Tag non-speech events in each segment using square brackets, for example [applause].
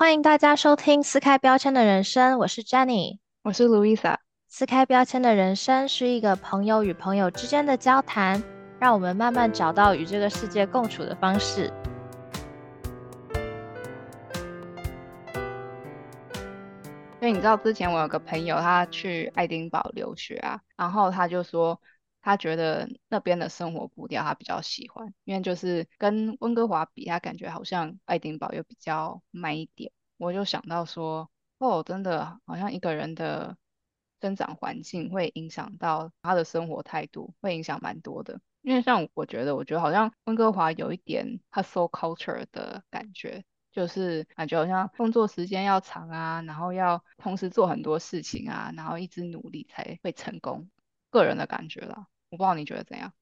欢迎大家收听撕开标签的人生，我是 Jenny。我是 Louisa。撕开标签的人生是一个朋友与朋友之间的交谈，让我们慢慢找到与这个世界共处的方式。因为你知道，之前我有个朋友，他去爱丁堡留学啊，然后他就说，他觉得那边的生活步调他比较喜欢，因为就是跟温哥华比，他感觉好像爱丁堡又比较慢一点。我就想到说，哦，真的好像一个人的生长环境会影响到他的生活态度，会影响蛮多的。因为像我觉得，我觉得好像温哥华有一点 hustle culture 的感觉。就是感觉好像工作时间要长啊，然后要同时做很多事情啊，然后一直努力才会成功。个人的感觉啦，我不知道你觉得怎样。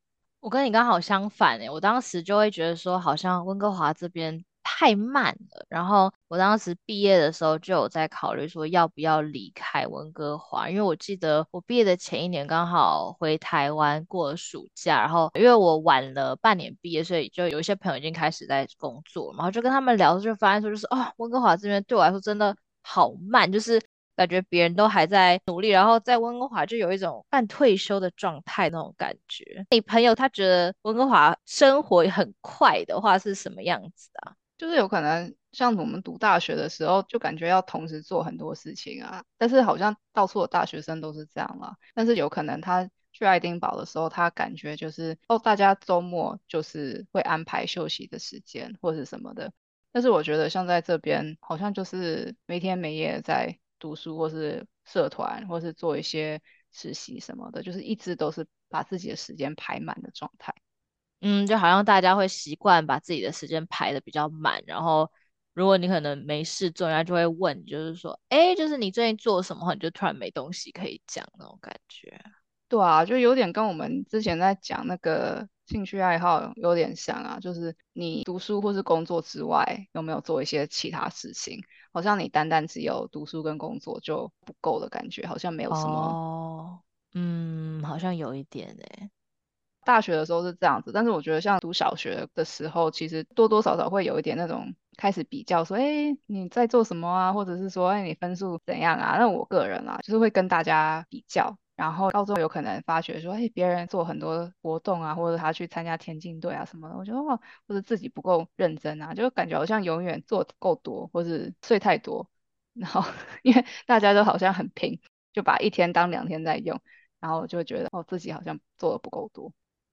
我跟你刚好相反诶，我当时就会觉得说，好像温哥华这边。太慢了，然后我当时毕业的时候就有在考虑说要不要离开温哥华，因为我记得我毕业的前一年刚好回台湾过暑假，然后因为我晚了半年毕业，所以就有一些朋友已经开始在工作，然后就跟他们聊，就发现说就是哦，温哥华这边对我来说真的好慢，就是感觉别人都还在努力，然后在温哥华就有一种半退休的状态那种感觉。你朋友他觉得温哥华生活很快的话是什么样子的？就是有可能像我们读大学的时候，就感觉要同时做很多事情啊。但是好像到处的大学生都是这样了。但是有可能他去爱丁堡的时候，他感觉就是哦，大家周末就是会安排休息的时间或者什么的。但是我觉得像在这边，好像就是没天没夜在读书，或是社团，或是做一些实习什么的，就是一直都是把自己的时间排满的状态。嗯，就好像大家会习惯把自己的时间排的比较满，然后如果你可能没事做，人家就会问，就是说，哎，就是你最近做什么，你就突然没东西可以讲那种感觉。对啊，就有点跟我们之前在讲那个兴趣爱好有点像啊，就是你读书或是工作之外，有没有做一些其他事情？好像你单单只有读书跟工作就不够的感觉，好像没有什么。哦，嗯，好像有一点哎。大学的时候是这样子，但是我觉得像读小学的时候，其实多多少少会有一点那种开始比较，说，哎，你在做什么啊？或者是说，哎，你分数怎样啊？那我个人啊，就是会跟大家比较。然后高中有可能发觉说，哎，别人做很多活动啊，或者他去参加田径队啊什么的，我觉得哇，或者自己不够认真啊，就感觉好像永远做够多，或是睡太多。然后 [laughs] 因为大家都好像很拼，就把一天当两天在用，然后就觉得哦，自己好像做的不够多。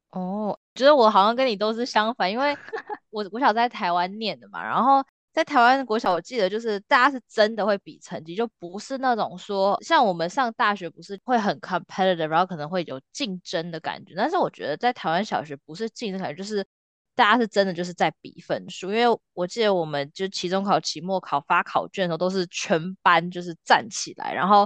哦，觉得我好像跟你都是相反，因为我我小在台湾念的嘛，然后在台湾的国小，我记得就是大家是真的会比成绩，就不是那种说像我们上大学不是会很 competitive，然后可能会有竞争的感觉。但是我觉得在台湾小学不是竞争感觉，就是大家是真的就是在比分数。因为我记得我们就期中考、期末考发考卷的时候，都是全班就是站起来，然后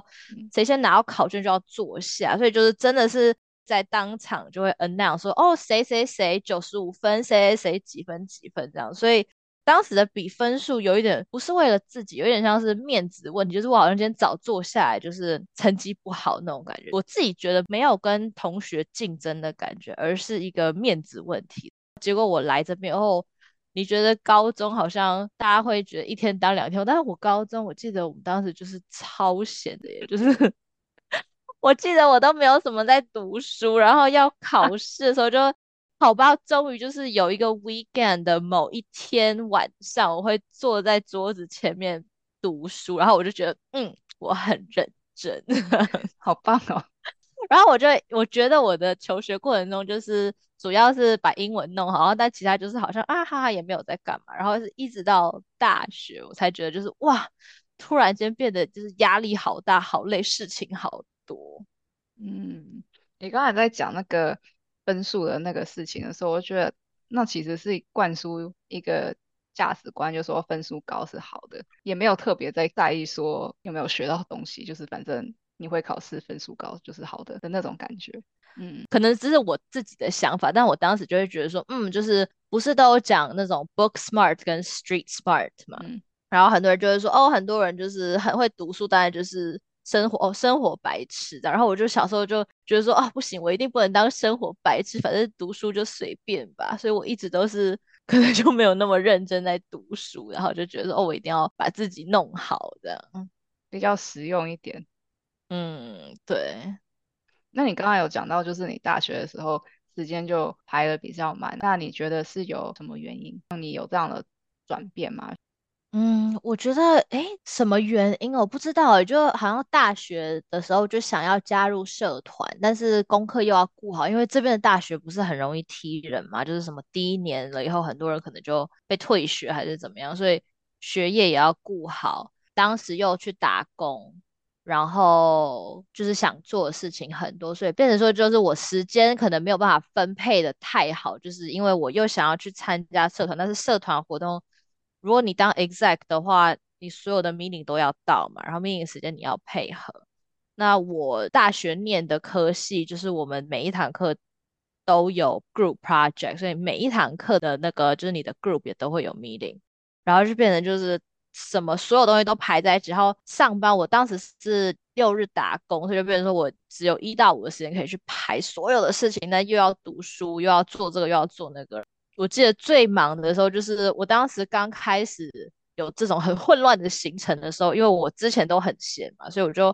谁先拿到考卷就要坐下，所以就是真的是。在当场就会 announce 说，哦，谁谁谁九十五分，谁谁谁几分几分这样，所以当时的比分数有一点不是为了自己，有点像是面子问题，就是我好像今天早坐下来，就是成绩不好那种感觉。我自己觉得没有跟同学竞争的感觉，而是一个面子问题。结果我来这边后，你觉得高中好像大家会觉得一天当两天，但是我高中我记得我们当时就是超闲的耶，就是。[laughs] 我记得我都没有什么在读书，然后要考试的时候就好吧，终于就是有一个 weekend 的某一天晚上，我会坐在桌子前面读书，然后我就觉得嗯，我很认真，[laughs] 好棒哦。[laughs] 然后我就我觉得我的求学过程中就是主要是把英文弄好，但其他就是好像啊哈哈也没有在干嘛，然后是一直到大学我才觉得就是哇，突然间变得就是压力好大，好累，事情好。多，嗯，你刚才在讲那个分数的那个事情的时候，我觉得那其实是灌输一个价值观，就说分数高是好的，也没有特别在在意说有没有学到东西，就是反正你会考试，分数高就是好的的那种感觉。嗯，可能只是我自己的想法，但我当时就会觉得说，嗯，就是不是都有讲那种 book smart 跟 street smart 嘛，嗯，然后很多人就会说，哦，很多人就是很会读书，当然就是。生活哦，生活白痴的。然后我就小时候就觉得说啊，不行，我一定不能当生活白痴，反正读书就随便吧。所以我一直都是可能就没有那么认真在读书，然后就觉得哦，我一定要把自己弄好这样。比较实用一点。嗯，对。那你刚刚有讲到，就是你大学的时候时间就排的比较满，那你觉得是有什么原因让你有这样的转变吗？嗯，我觉得，诶，什么原因我不知道诶，就好像大学的时候就想要加入社团，但是功课又要顾好，因为这边的大学不是很容易踢人嘛，就是什么第一年了以后，很多人可能就被退学还是怎么样，所以学业也要顾好。当时又去打工，然后就是想做的事情很多，所以变成说就是我时间可能没有办法分配的太好，就是因为我又想要去参加社团，但是社团活动。如果你当 exec 的话，你所有的 meeting 都要到嘛，然后 meeting 时间你要配合。那我大学念的科系就是我们每一堂课都有 group project，所以每一堂课的那个就是你的 group 也都会有 meeting，然后就变成就是什么所有东西都排在一起。然后上班我当时是六日打工，所以就变成说我只有一到五的时间可以去排所有的事情，那又要读书，又要做这个，又要做那个。我记得最忙的时候，就是我当时刚开始有这种很混乱的行程的时候，因为我之前都很闲嘛，所以我就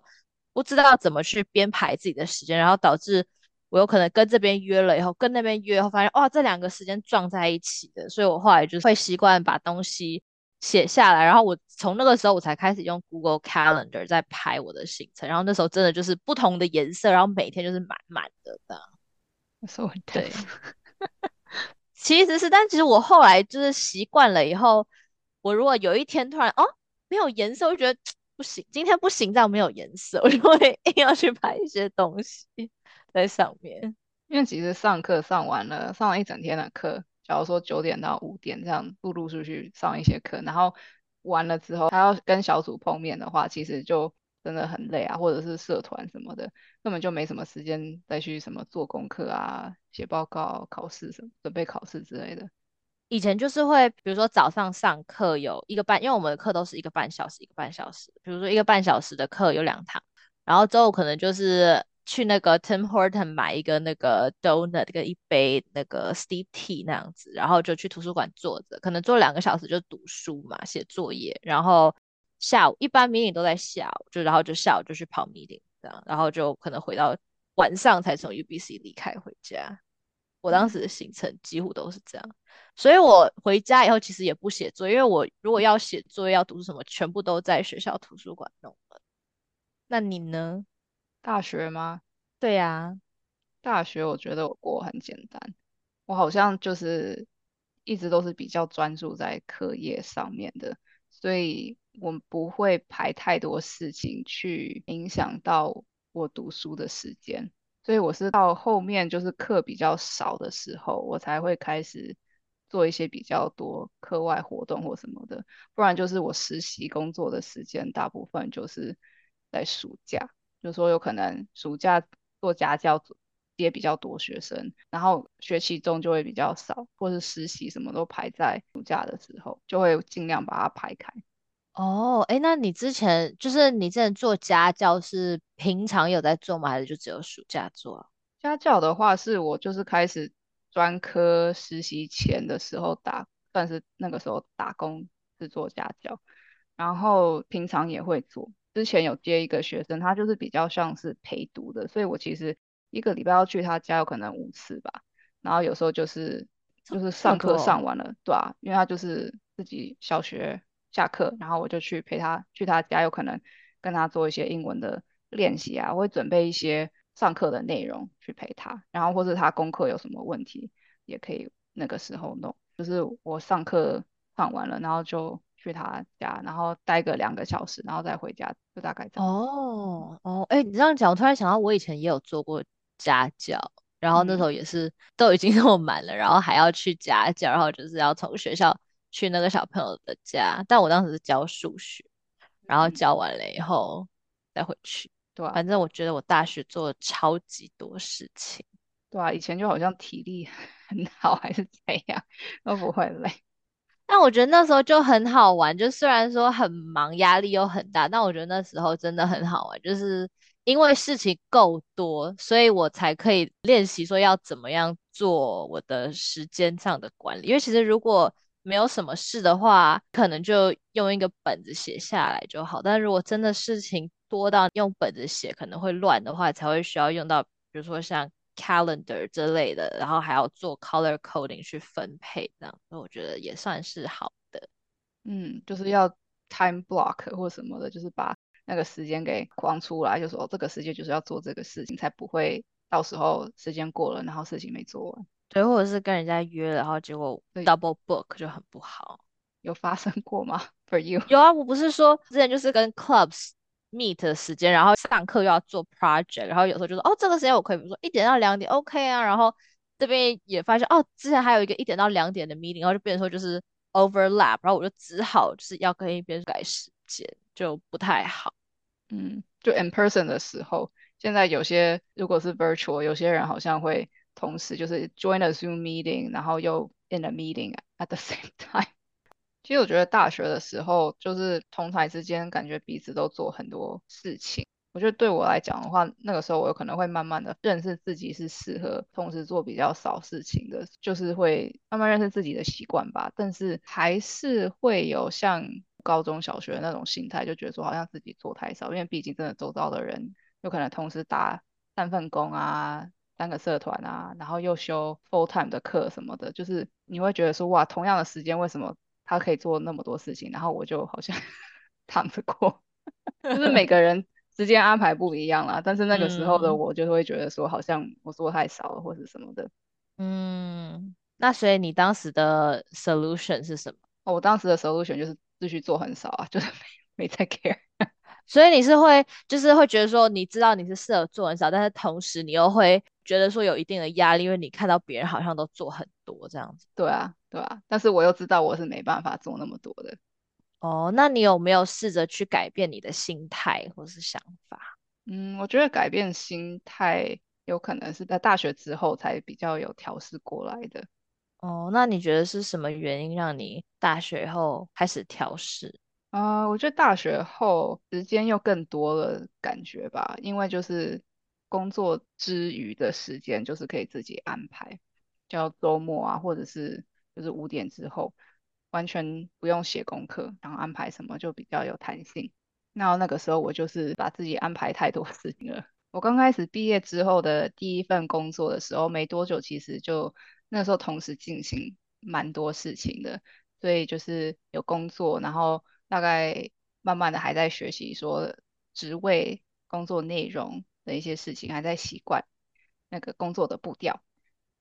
不知道怎么去编排自己的时间，然后导致我有可能跟这边约了以后，跟那边约后发现，哇，这两个时间撞在一起的，所以我后来就会习惯把东西写下来，然后我从那个时候我才开始用 Google Calendar 在排我的行程，然后那时候真的就是不同的颜色，然后每天就是满满的这样，对。[laughs] 其实是，但其实我后来就是习惯了以后，我如果有一天突然哦没有颜色，我就觉得 [tsk] 不行，今天不行，这样没有颜色，[laughs] 我就会硬要去拍一些东西在上面。因为其实上课上完了，上了一整天的课，假如说九点到五点这样陆陆续续上一些课，然后完了之后还要跟小组碰面的话，其实就。真的很累啊，或者是社团什么的，根本就没什么时间再去什么做功课啊、写报告、考试什么、准备考试之类的。以前就是会，比如说早上上课有一个半，因为我们的课都是一个半小时一个半小时，比如说一个半小时的课有两堂，然后之后可能就是去那个 Tim Horton 买一个那个 donut 跟一杯那个 Steve Tea 那样子，然后就去图书馆坐着，可能坐两个小时就读书嘛，写作业，然后。下午一般 meeting 都在下午，就然后就下午就去跑 meeting 这样，然后就可能回到晚上才从 UBC 离开回家。我当时的行程几乎都是这样，所以我回家以后其实也不写作业，因为我如果要写作业要读什么，全部都在学校图书馆弄了。那你呢？大学吗？对呀，大学我觉得我过很简单，我好像就是一直都是比较专注在课业上面的，所以。我不会排太多事情去影响到我读书的时间，所以我是到后面就是课比较少的时候，我才会开始做一些比较多课外活动或什么的。不然就是我实习工作的时间，大部分就是在暑假，就说有可能暑假做家教接比较多学生，然后学期中就会比较少，或是实习什么都排在暑假的时候，就会尽量把它排开。哦，哎，那你之前就是你之前做家教是平常有在做吗？还是就只有暑假做？家教的话，是我就是开始专科实习前的时候打，算是那个时候打工是做家教，然后平常也会做。之前有接一个学生，他就是比较像是陪读的，所以我其实一个礼拜要去他家有可能五次吧，然后有时候就是就是上课上完了，对啊，因为他就是自己小学。下课，然后我就去陪他去他家，有可能跟他做一些英文的练习啊，我会准备一些上课的内容去陪他，然后或者他功课有什么问题，也可以那个时候弄。就是我上课上完了，然后就去他家，然后待个两个小时，然后再回家，就大概这样。哦哦，哎，你这样讲，我突然想到，我以前也有做过家教，然后那时候也是都已经 [laughs] 那么满了，然后还要去家教，然后就是要从学校。去那个小朋友的家，但我当时是教数学，然后教完了以后再回去。对，反正我觉得我大学做了超级多事情。对啊，以前就好像体力很好还是怎样，都不会累。但我觉得那时候就很好玩，就虽然说很忙，压力又很大，但我觉得那时候真的很好玩，就是因为事情够多，所以我才可以练习说要怎么样做我的时间上的管理。因为其实如果没有什么事的话，可能就用一个本子写下来就好。但如果真的事情多到用本子写可能会乱的话，才会需要用到，比如说像 calendar 之类的，然后还要做 color coding 去分配这样。那我觉得也算是好的。嗯，就是要 time block 或什么的，就是把那个时间给框出来，就说这个时间就是要做这个事情，才不会到时候时间过了，然后事情没做完。对，或者是跟人家约了，然后结果 double book 就很不好。有发生过吗？[laughs] For you？有啊，我不是说之前就是跟 clubs meet 的时间，然后上课又要做 project，然后有时候就说哦，这个时间我可以，比如说一点到两点，OK 啊。然后这边也发现哦，之前还有一个一点到两点的 meeting，然后就变成说就是 overlap，然后我就只好就是要跟一边改时间，就不太好。嗯，就 in person 的时候，现在有些如果是 virtual，有些人好像会同时就是 join a Zoom meeting，然后又 in a meeting [laughs] at the same time。其实我觉得大学的时候，就是同台之间感觉彼此都做很多事情。我觉得对我来讲的话，那个时候我有可能会慢慢的认识自己是适合同时做比较少事情的，就是会慢慢认识自己的习惯吧。但是还是会有像高中小学那种心态，就觉得说好像自己做太少，因为毕竟真的周遭的人有可能同时打三份工啊、三个社团啊，然后又修 full time 的课什么的，就是你会觉得说哇，同样的时间为什么他可以做那么多事情，然后我就好像 [laughs] 躺着过，就是每个人。时间安排不一样啦，但是那个时候的我就会觉得说，好像我做太少了，或者什么的。嗯，那所以你当时的 solution 是什么？哦我当时的 solution 就是继续做很少啊，就是没 [laughs] 没在 care。[laughs] 所以你是会，就是会觉得说，你知道你是适合做很少，但是同时你又会觉得说有一定的压力，因为你看到别人好像都做很多这样子。对啊，对啊，但是我又知道我是没办法做那么多的。哦，那你有没有试着去改变你的心态或是想法？嗯，我觉得改变心态有可能是在大学之后才比较有调试过来的。哦，那你觉得是什么原因让你大学后开始调试？啊，我觉得大学后时间又更多了感觉吧，因为就是工作之余的时间就是可以自己安排，叫周末啊，或者是就是五点之后。完全不用写功课，然后安排什么就比较有弹性。那那个时候我就是把自己安排太多 [laughs] 事情了。我刚开始毕业之后的第一份工作的时候，没多久其实就那时候同时进行蛮多事情的，所以就是有工作，然后大概慢慢的还在学习说职位、工作内容的一些事情，还在习惯那个工作的步调。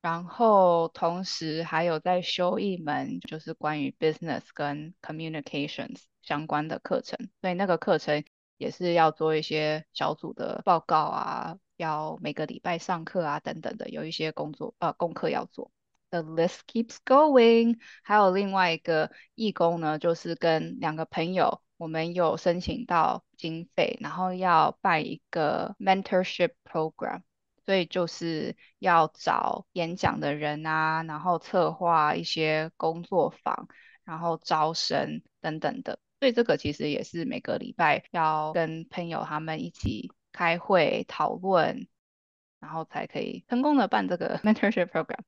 然后同时还有在修一门就是关于 business 跟 communications 相关的课程，所以那个课程也是要做一些小组的报告啊，要每个礼拜上课啊等等的，有一些工作呃功课要做。The list keeps going。还有另外一个义工呢，就是跟两个朋友，我们有申请到经费，然后要办一个 mentorship program。所以就是要找演讲的人啊，然后策划一些工作坊，然后招生等等的。所以这个其实也是每个礼拜要跟朋友他们一起开会讨论，然后才可以成功的办这个 [laughs] mentorship program。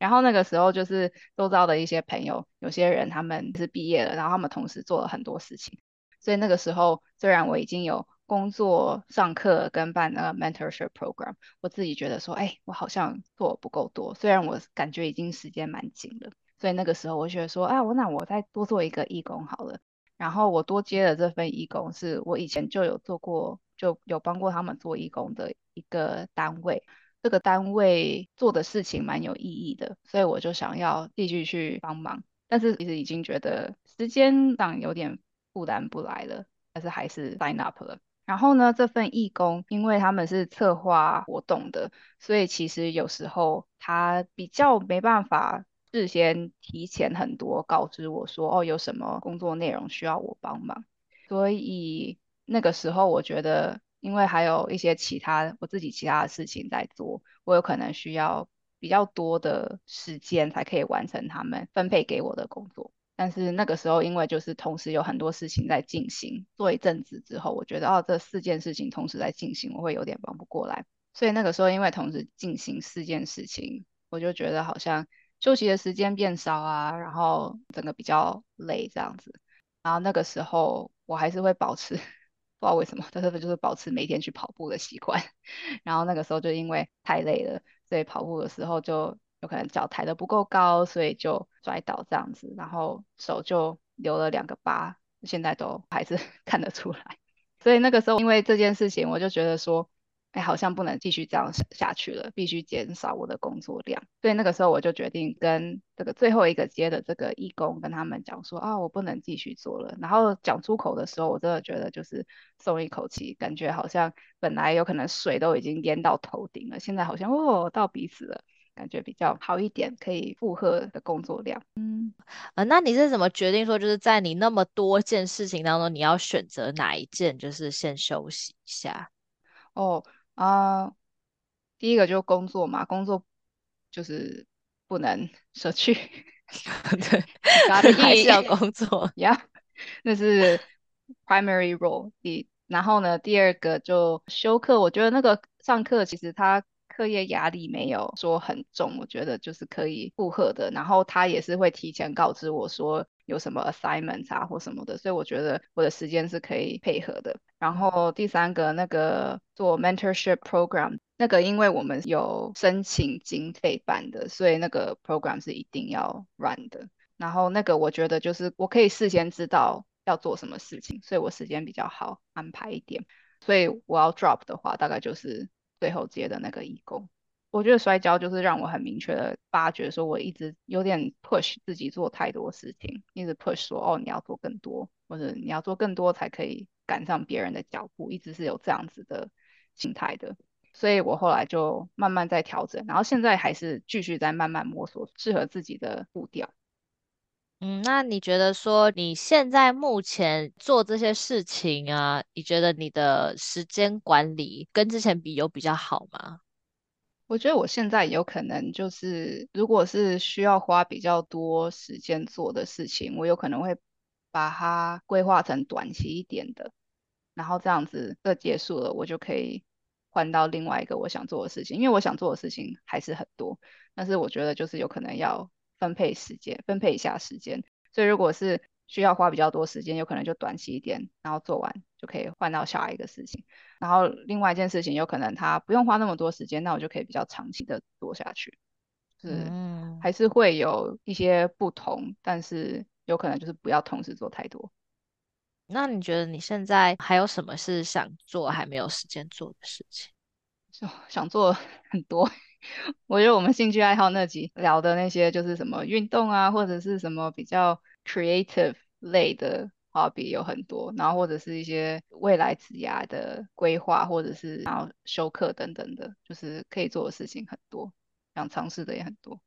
然后那个时候就是周遭的一些朋友，有些人他们是毕业了，然后他们同时做了很多事情。所以那个时候虽然我已经有工作、上课跟办那个 mentorship program，我自己觉得说，哎，我好像做不够多。虽然我感觉已经时间蛮紧了，所以那个时候我觉得说，啊，我那我再多做一个义工好了。然后我多接了这份义工，是我以前就有做过，就有帮过他们做义工的一个单位。这个单位做的事情蛮有意义的，所以我就想要继续去帮忙。但是其实已经觉得时间上有点负担不来了，但是还是 sign up 了。然后呢，这份义工，因为他们是策划活动的，所以其实有时候他比较没办法事先提前很多告知我说，哦，有什么工作内容需要我帮忙。所以那个时候我觉得，因为还有一些其他我自己其他的事情在做，我有可能需要比较多的时间才可以完成他们分配给我的工作。但是那个时候，因为就是同时有很多事情在进行，做一阵子之后，我觉得哦，这四件事情同时在进行，我会有点忙不过来。所以那个时候，因为同时进行四件事情，我就觉得好像休息的时间变少啊，然后整个比较累这样子。然后那个时候我还是会保持，不知道为什么，但是就是保持每天去跑步的习惯。[laughs] 然后那个时候就因为太累了，所以跑步的时候就有可能脚抬得不够高，所以就摔倒这样子，然后手就留了两个疤，现在都还是 [laughs] 看得出来。所以那个时候因为这件事情，我就觉得说。哎，好像不能继续这样下下去了，必须减少我的工作量。所以那个时候我就决定跟这个最后一个接的这个义工跟他们讲说啊，我不能继续做了。然后讲出口的时候，我真的觉得就是松一口气，感觉好像本来有可能水都已经淹到头顶了，现在好像哦到鼻子了，感觉比较好一点，可以负荷的工作量。嗯，呃，那你是怎么决定说就是在你那么多件事情当中，你要选择哪一件就是先休息一下？哦。啊，第一个就工作嘛，工作就是不能舍去，[laughs] 对，还是要工作呀，那是 primary role。第，然后呢，第二个就休课，我觉得那个上课其实他。课业压力没有说很重，我觉得就是可以负荷的。然后他也是会提前告知我说有什么 assignment 啊或什么的，所以我觉得我的时间是可以配合的。然后第三个那个做 mentorship program，那个因为我们有申请经费办的，所以那个 program 是一定要 run 的。然后那个我觉得就是我可以事先知道要做什么事情，所以我时间比较好安排一点。所以我要 drop 的话，大概就是。最后接的那个义工，我觉得摔跤就是让我很明确的发觉，说我一直有点 push 自己做太多事情，一直 push 说哦你要做更多，或者你要做更多才可以赶上别人的脚步，一直是有这样子的心态的。所以我后来就慢慢在调整，然后现在还是继续在慢慢摸索适合自己的步调。嗯，那你觉得说你现在目前做这些事情啊，你觉得你的时间管理跟之前比有比较好吗？我觉得我现在有可能就是，如果是需要花比较多时间做的事情，我有可能会把它规划成短期一点的，然后这样子这结束了，我就可以换到另外一个我想做的事情，因为我想做的事情还是很多，但是我觉得就是有可能要。分配时间，分配一下时间。所以如果是需要花比较多时间，有可能就短期一点，然后做完就可以换到下一个事情。然后另外一件事情，有可能他不用花那么多时间，那我就可以比较长期的做下去。是，还是会有一些不同，但是有可能就是不要同时做太多。那你觉得你现在还有什么是想做还没有时间做的事情？就 [laughs] 想做很多。[laughs] 我觉得我们兴趣爱好那集聊的那些，就是什么运动啊，或者是什么比较 creative 类的 hobby 有很多，然后或者是一些未来职涯的规划，或者是然后休课等等的，就是可以做的事情很多，想尝试的也很多。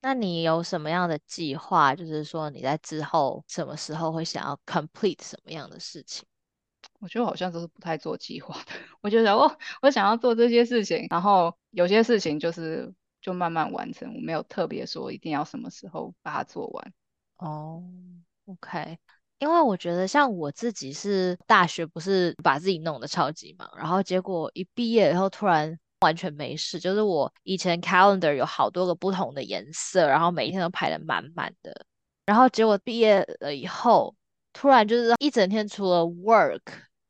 那你有什么样的计划？就是说你在之后什么时候会想要 complete 什么样的事情？我觉得好像都是不太做计划的。[laughs] 我就想我我想要做这些事情，然后有些事情就是就慢慢完成，我没有特别说一定要什么时候把它做完。哦，OK，因为我觉得像我自己是大学不是把自己弄得超级忙，然后结果一毕业以后突然完全没事，就是我以前 calendar 有好多个不同的颜色，然后每一天都排的满满的，然后结果毕业了以后，突然就是一整天除了 work。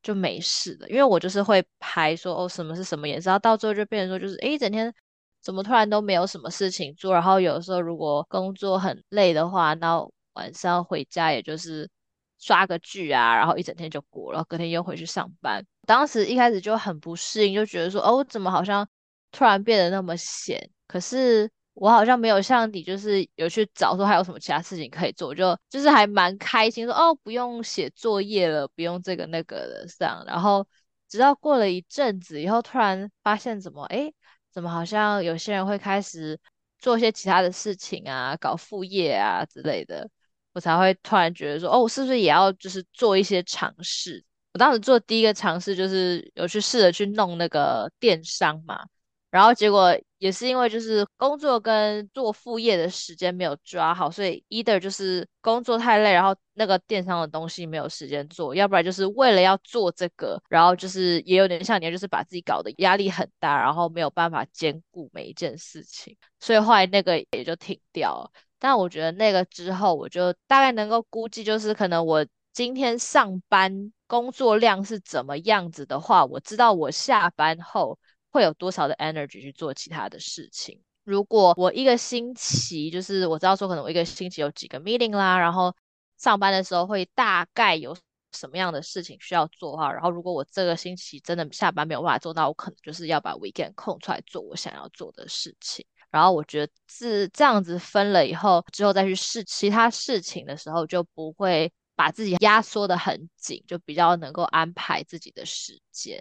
就没事了，因为我就是会排说哦什么是什么颜色，然后到最后就变成说就是诶一整天怎么突然都没有什么事情做，然后有的时候如果工作很累的话，那晚上回家也就是刷个剧啊，然后一整天就过了，隔天又回去上班。当时一开始就很不适应，就觉得说哦怎么好像突然变得那么闲，可是。我好像没有像你，就是有去找说还有什么其他事情可以做，就就是还蛮开心，说哦不用写作业了，不用这个那个的样。然后直到过了一阵子以后，突然发现怎么哎，怎么好像有些人会开始做一些其他的事情啊，搞副业啊之类的，我才会突然觉得说哦，我是不是也要就是做一些尝试？我当时做第一个尝试就是有去试着去弄那个电商嘛。然后结果也是因为就是工作跟做副业的时间没有抓好，所以 either 就是工作太累，然后那个电商的东西没有时间做，要不然就是为了要做这个，然后就是也有点像你，就是把自己搞得压力很大，然后没有办法兼顾每一件事情，所以后来那个也就停掉了。但我觉得那个之后，我就大概能够估计，就是可能我今天上班工作量是怎么样子的话，我知道我下班后。会有多少的 energy 去做其他的事情？如果我一个星期，就是我知道说可能我一个星期有几个 meeting 啦，然后上班的时候会大概有什么样的事情需要做哈，然后如果我这个星期真的下班没有办法做到，我可能就是要把 weekend 空出来做我想要做的事情。然后我觉得是这样子分了以后，之后再去试其他事情的时候，就不会把自己压缩的很紧，就比较能够安排自己的时间。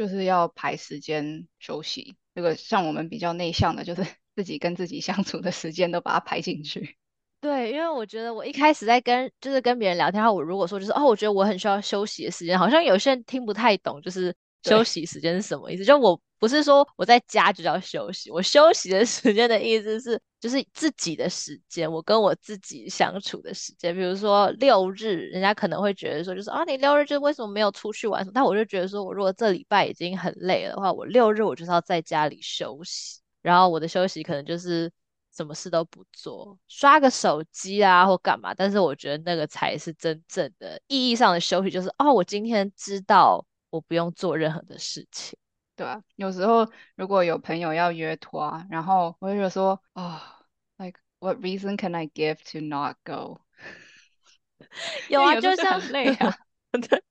就是要排时间休息，这个像我们比较内向的，就是 [laughs] 自己跟自己相处的时间都把它排进去。对，因为我觉得我一开始在跟就是跟别人聊天，然后我如果说就是哦，我觉得我很需要休息的时间，好像有些人听不太懂，就是休息时间是什么意思？就我不是说我在家就叫休息，我休息的时间的意思是。就是自己的时间，我跟我自己相处的时间。比如说六日，人家可能会觉得说，就是啊，你六日就为什么没有出去玩？但我就觉得说，我如果这礼拜已经很累了的话，我六日我就是要在家里休息。然后我的休息可能就是什么事都不做，刷个手机啊或干嘛。但是我觉得那个才是真正的意义上的休息，就是哦，我今天知道我不用做任何的事情。对啊，有时候如果有朋友要约拖，然后我就说啊，like what reason can I give to not go？[laughs] 有啊，就像累啊，[laughs] 对，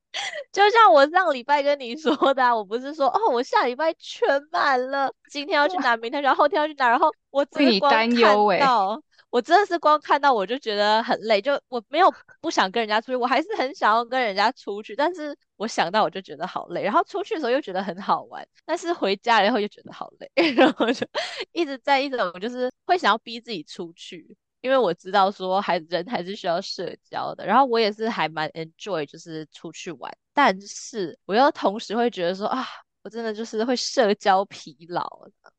就像我上礼拜跟你说的，我不是说哦，我下礼拜全满了，今天要去哪，明天然后后天要去哪，然后我只是光看到。我真的是光看到我就觉得很累，就我没有不想跟人家出去，我还是很想要跟人家出去，但是我想到我就觉得好累，然后出去的时候又觉得很好玩，但是回家了以后又觉得好累，[laughs] 然后就一直在一种就是会想要逼自己出去，因为我知道说还人还是需要社交的，然后我也是还蛮 enjoy 就是出去玩，但是我又同时会觉得说啊，我真的就是会社交疲劳的，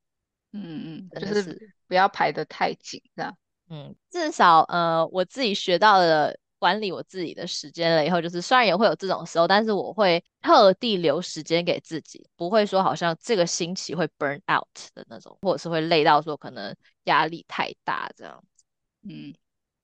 嗯嗯，就是不要排得太紧，这样。嗯，至少呃，我自己学到了管理我自己的时间了以后，就是虽然也会有这种时候，但是我会特地留时间给自己，不会说好像这个星期会 burn out 的那种，或者是会累到说可能压力太大这样。嗯，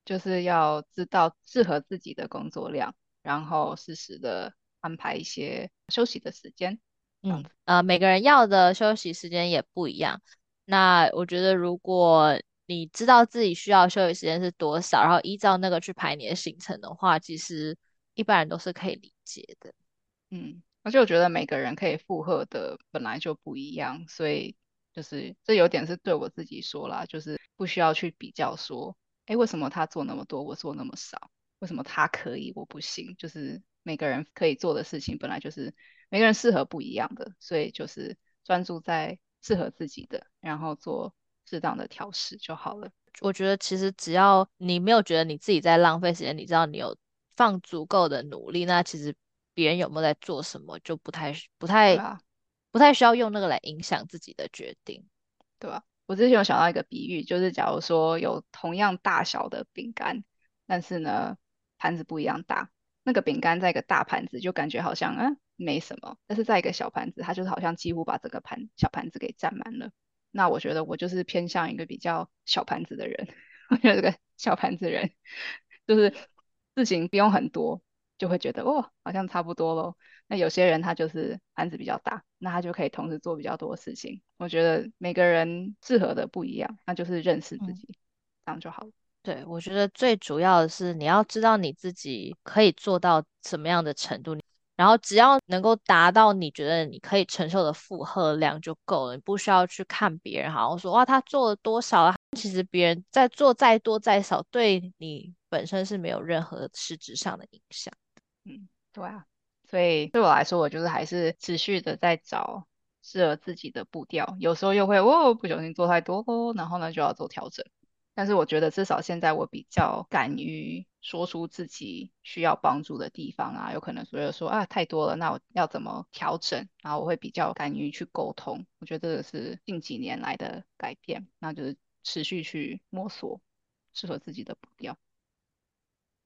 就是要知道适合自己的工作量，然后适时的安排一些休息的时间。嗯，呃，每个人要的休息时间也不一样。那我觉得如果你知道自己需要休息时间是多少，然后依照那个去排你的行程的话，其实一般人都是可以理解的。嗯，而且我觉得每个人可以负荷的本来就不一样，所以就是这有点是对我自己说啦，就是不需要去比较说，哎，为什么他做那么多，我做那么少？为什么他可以，我不行？就是每个人可以做的事情本来就是每个人适合不一样的，所以就是专注在适合自己的，然后做。适当的调试就好了。我觉得其实只要你没有觉得你自己在浪费时间，你知道你有放足够的努力，那其实别人有没有在做什么就不太不太不太需要用那个来影响自己的决定，对吧？我之前有想到一个比喻，就是假如说有同样大小的饼干，但是呢盘子不一样大，那个饼干在一个大盘子就感觉好像嗯没什么，但是在一个小盘子，它就是好像几乎把整个盘小盘子给占满了。那我觉得我就是偏向一个比较小盘子的人，我觉得这个小盘子人就是事情不用很多，就会觉得哦，好像差不多咯。那有些人他就是盘子比较大，那他就可以同时做比较多事情。我觉得每个人适合的不一样，那就是认识自己，这样就好了。对，我觉得最主要的是你要知道你自己可以做到什么样的程度。然后只要能够达到你觉得你可以承受的负荷量就够了，你不需要去看别人，好像说哇他做了多少啊？其实别人在做再多再少，对你本身是没有任何实质上的影响。嗯，对啊，所以对我来说，我就是还是持续的在找适合自己的步调，有时候又会哦不小心做太多喽，然后呢就要做调整。但是我觉得至少现在我比较敢于说出自己需要帮助的地方啊，有可能觉得说啊太多了，那我要怎么调整？然后我会比较敢于去沟通。我觉得这个是近几年来的改变，那就是持续去摸索适合自己的步调。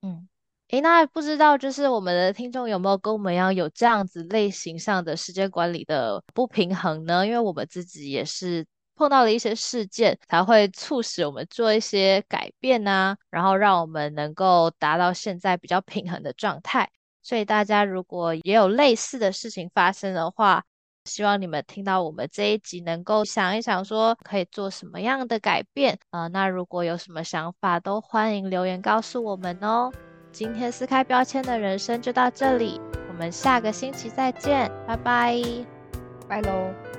嗯，诶，那不知道就是我们的听众有没有跟我们一样有这样子类型上的时间管理的不平衡呢？因为我们自己也是。碰到了一些事件，才会促使我们做一些改变啊，然后让我们能够达到现在比较平衡的状态。所以大家如果也有类似的事情发生的话，希望你们听到我们这一集能够想一想，说可以做什么样的改变啊？那如果有什么想法，都欢迎留言告诉我们哦。今天撕开标签的人生就到这里，我们下个星期再见，拜拜，拜喽。